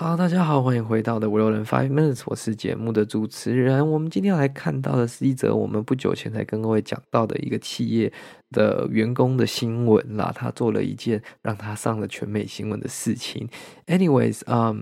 好，大家好，欢迎回到的五六人 Five Minutes，我是节目的主持人。我们今天要来看到的是一则我们不久前才跟各位讲到的一个企业的员工的新闻啦。他做了一件让他上了全美新闻的事情。Anyways，嗯、um,，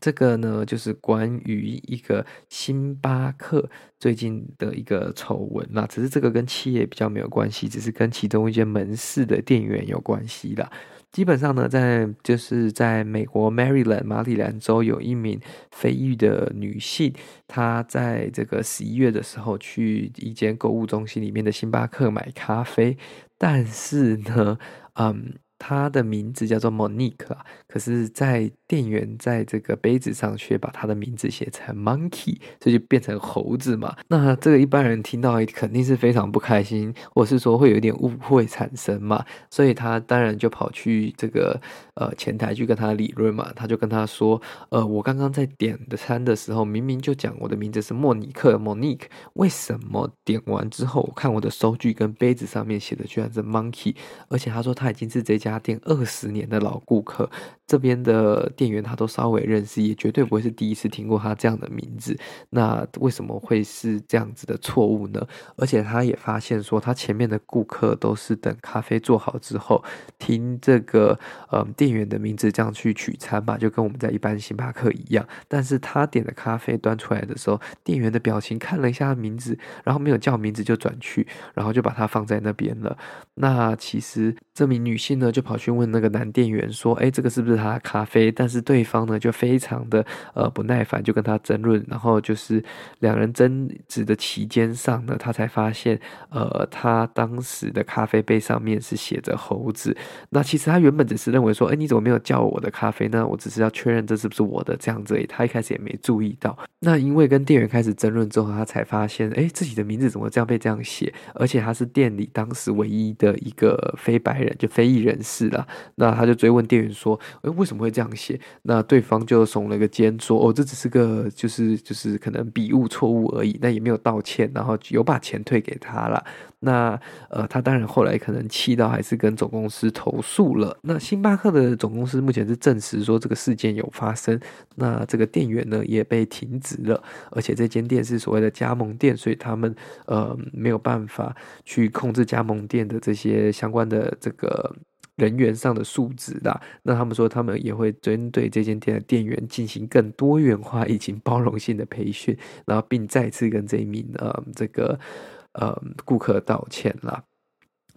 这个呢就是关于一个星巴克最近的一个丑闻啦。只是这个跟企业比较没有关系，只是跟其中一间门市的店员有关系啦。基本上呢，在就是在美国 Maryland 马里兰州，有一名非裔的女性，她在这个十一月的时候去一间购物中心里面的星巴克买咖啡，但是呢，嗯。他的名字叫做 Monique 啊，可是，在店员在这个杯子上却把他的名字写成 Monkey，这就变成猴子嘛。那这个一般人听到肯定是非常不开心，或是说会有点误会产生嘛。所以他当然就跑去这个呃前台去跟他理论嘛。他就跟他说：“呃，我刚刚在点的餐的时候，明明就讲我的名字是莫尼克 Monique，为什么点完之后，我看我的收据跟杯子上面写的居然是 Monkey？而且他说他已经是这家。”家店二十年的老顾客，这边的店员他都稍微认识，也绝对不会是第一次听过他这样的名字。那为什么会是这样子的错误呢？而且他也发现说，他前面的顾客都是等咖啡做好之后，听这个嗯店员的名字这样去取餐吧，就跟我们在一般星巴克一样。但是他点的咖啡端出来的时候，店员的表情看了一下名字，然后没有叫名字就转去，然后就把它放在那边了。那其实这名女性呢，就。跑去问那个男店员说：“哎，这个是不是他的咖啡？”但是对方呢就非常的呃不耐烦，就跟他争论。然后就是两人争执的期间上呢，他才发现，呃，他当时的咖啡杯上面是写着猴子。那其实他原本只是认为说：“哎，你怎么没有叫我的咖啡呢？我只是要确认这是不是我的这样子。”他一开始也没注意到。那因为跟店员开始争论之后，他才发现，哎，自己的名字怎么这样被这样写？而且他是店里当时唯一的一个非白人，就非裔人是啦，那他就追问店员说：“诶，为什么会这样写？”那对方就耸了个肩说：“哦，这只是个就是就是可能笔误错误而已，那也没有道歉，然后有把钱退给他了。”那呃，他当然后来可能气到还是跟总公司投诉了。那星巴克的总公司目前是证实说这个事件有发生，那这个店员呢也被停职了，而且这间店是所谓的加盟店，所以他们呃没有办法去控制加盟店的这些相关的这个。人员上的素质啦，那他们说他们也会针对这间店的店员进行更多元化以及包容性的培训，然后并再次跟这一名呃这个呃顾客道歉啦。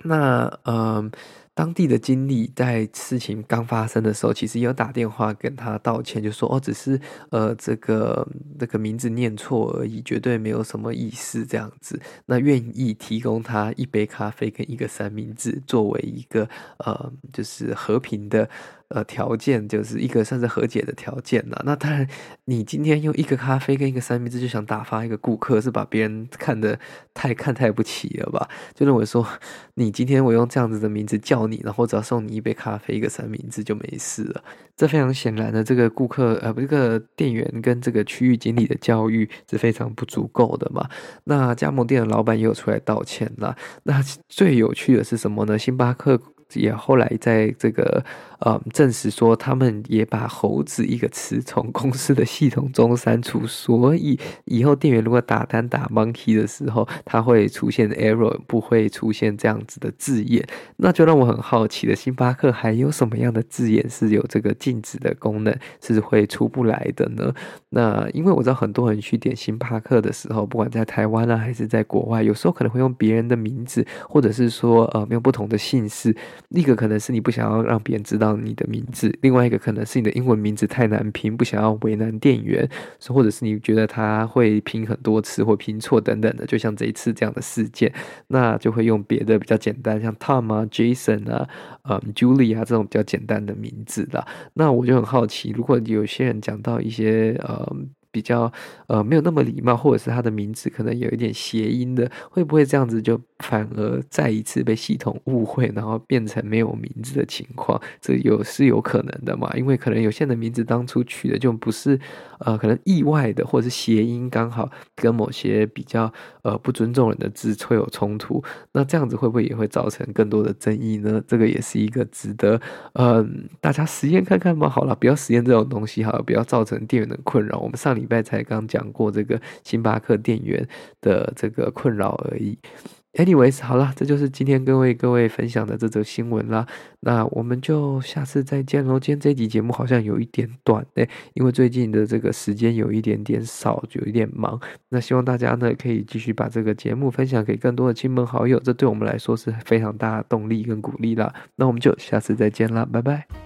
那嗯。呃当地的经理在事情刚发生的时候，其实有打电话跟他道歉，就说哦，只是呃这个这个名字念错而已，绝对没有什么意思这样子。那愿意提供他一杯咖啡跟一个三明治作为一个呃就是和平的。呃，条件就是一个算是和解的条件了。那当然，你今天用一个咖啡跟一个三明治就想打发一个顾客，是把别人看得太看太不起了吧？就认为说，你今天我用这样子的名字叫你，然后只要送你一杯咖啡一个三明治就没事了。这非常显然的，这个顾客呃，不，这个店员跟这个区域经理的教育是非常不足够的嘛。那加盟店的老板也有出来道歉啦。那最有趣的是什么呢？星巴克。也后来在这个呃证实说，他们也把“猴子”一个词从公司的系统中删除，所以以后店员如果打单打 “monkey” 的时候，它会出现 error，不会出现这样子的字眼。那就让我很好奇的，星巴克还有什么样的字眼是有这个禁止的功能，是会出不来的呢？那因为我知道很多人去点星巴克的时候，不管在台湾啊还是在国外，有时候可能会用别人的名字，或者是说呃没有不同的姓氏。一个可能是你不想要让别人知道你的名字，另外一个可能是你的英文名字太难拼，不想要为难店员，或者是你觉得他会拼很多次或拼错等等的，就像这一次这样的事件，那就会用别的比较简单，像 Tom 啊、Jason 啊、嗯、Julie 啊这种比较简单的名字啦。那我就很好奇，如果有些人讲到一些呃。比较呃没有那么礼貌，或者是他的名字可能有一点谐音的，会不会这样子就反而再一次被系统误会，然后变成没有名字的情况？这有是有可能的嘛？因为可能有些人的名字当初取的就不是呃可能意外的，或者是谐音刚好跟某些比较呃不尊重人的字会有冲突，那这样子会不会也会造成更多的争议呢？这个也是一个值得嗯、呃、大家实验看看嘛。好了，不要实验这种东西，好了，不要造成店员的困扰。我们上礼。礼拜才刚讲过这个星巴克店员的这个困扰而已。Anyways，好了，这就是今天各位各位分享的这则新闻啦。那我们就下次再见喽。今天这集节目好像有一点短诶，因为最近的这个时间有一点点少，就有一点忙。那希望大家呢可以继续把这个节目分享给更多的亲朋好友，这对我们来说是非常大的动力跟鼓励啦。那我们就下次再见啦，拜拜。